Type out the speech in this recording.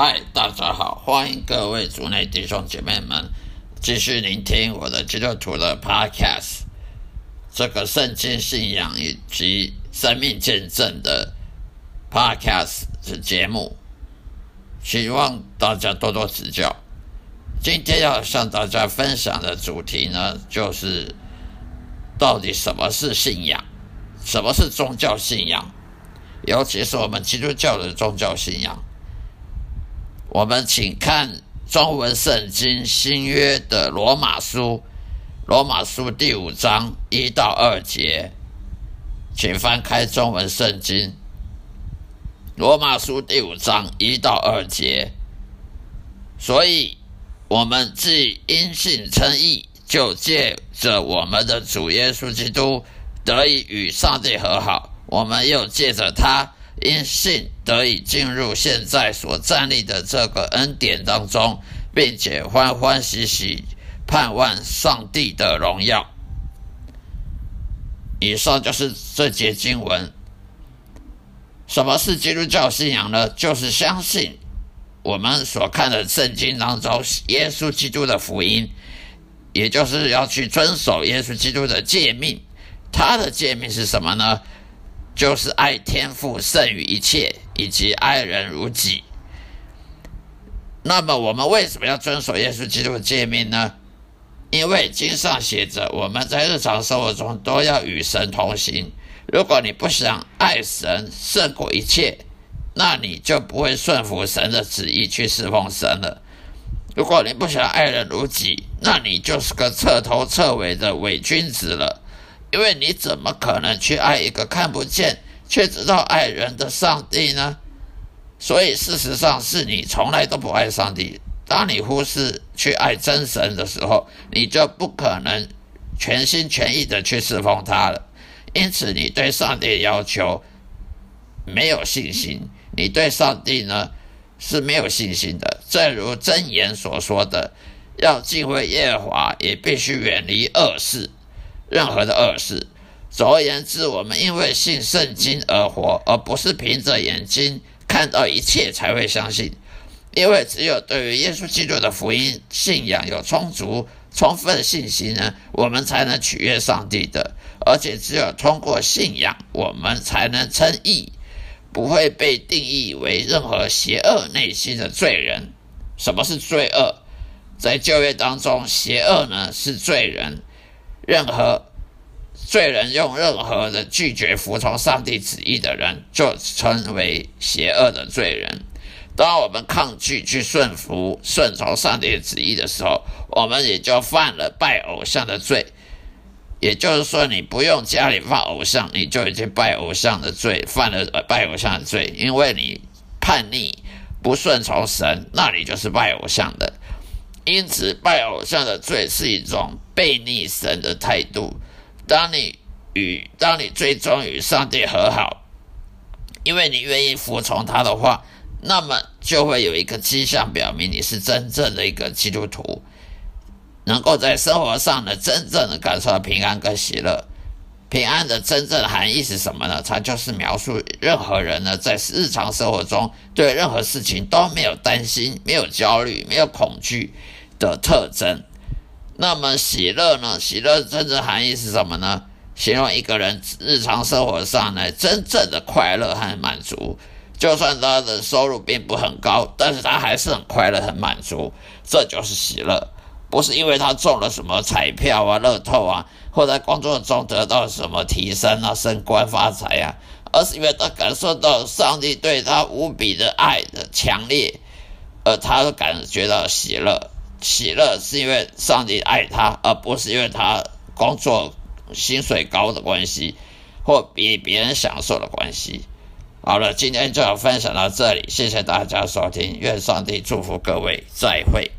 嗨，大家好，欢迎各位族内弟兄姐妹们继续聆听我的基督徒的 Podcast，这个圣经信仰以及生命见证的 Podcast 的节目，希望大家多多指教。今天要向大家分享的主题呢，就是到底什么是信仰，什么是宗教信仰，尤其是我们基督教的宗教信仰。我们请看中文圣经新约的罗马书，罗马书第五章一到二节，请翻开中文圣经。罗马书第五章一到二节，所以我们既因信称义，就借着我们的主耶稣基督得以与上帝和好，我们又借着他。因信得以进入现在所站立的这个恩典当中，并且欢欢喜喜盼望上帝的荣耀。以上就是这节经文。什么是基督教信仰呢？就是相信我们所看的圣经当中耶稣基督的福音，也就是要去遵守耶稣基督的诫命。他的诫命是什么呢？就是爱天赋胜于一切，以及爱人如己。那么，我们为什么要遵守耶稣基督的诫命呢？因为经上写着，我们在日常生活中都要与神同行。如果你不想爱神胜过一切，那你就不会顺服神的旨意去侍奉神了。如果你不想爱人如己，那你就是个彻头彻尾的伪君子了。因为你怎么可能去爱一个看不见却知道爱人的上帝呢？所以事实上是你从来都不爱上帝。当你忽视去爱真神的时候，你就不可能全心全意的去侍奉他了。因此，你对上帝要求没有信心，你对上帝呢是没有信心的。正如真言所说的，要敬畏耶和华，也必须远离恶事。任何的恶事。总而言之，我们因为信圣经而活，而不是凭着眼睛看到一切才会相信。因为只有对于耶稣基督的福音信仰有充足、充分信心呢，我们才能取悦上帝的。而且只有通过信仰，我们才能称义，不会被定义为任何邪恶内心的罪人。什么是罪恶？在旧约当中，邪恶呢是罪人。任何罪人用任何的拒绝服从上帝旨意的人，就称为邪恶的罪人。当我们抗拒去顺服、顺从上帝旨意的时候，我们也就犯了拜偶像的罪。也就是说，你不用家里放偶像，你就已经拜偶像的罪，犯了拜偶像的罪。因为你叛逆、不顺从神，那你就是拜偶像的。因此，拜偶像的罪是一种背逆神的态度。当你与当你最终与上帝和好，因为你愿意服从他的话，那么就会有一个迹象表明你是真正的一个基督徒，能够在生活上呢真正的感受到平安跟喜乐。平安的真正含义是什么呢？它就是描述任何人呢在日常生活中对任何事情都没有担心、没有焦虑、没有恐惧。的特征，那么喜乐呢？喜乐真正含义是什么呢？形容一个人日常生活上呢真正的快乐和满足，就算他的收入并不很高，但是他还是很快乐、很满足，这就是喜乐。不是因为他中了什么彩票啊、乐透啊，或在工作中得到什么提升啊、升官发财啊，而是因为他感受到上帝对他无比的爱的强烈，而他感觉到喜乐。喜乐是因为上帝爱他，而不是因为他工作薪水高的关系，或比别人享受的关系。好了，今天就要分享到这里，谢谢大家收听，愿上帝祝福各位，再会。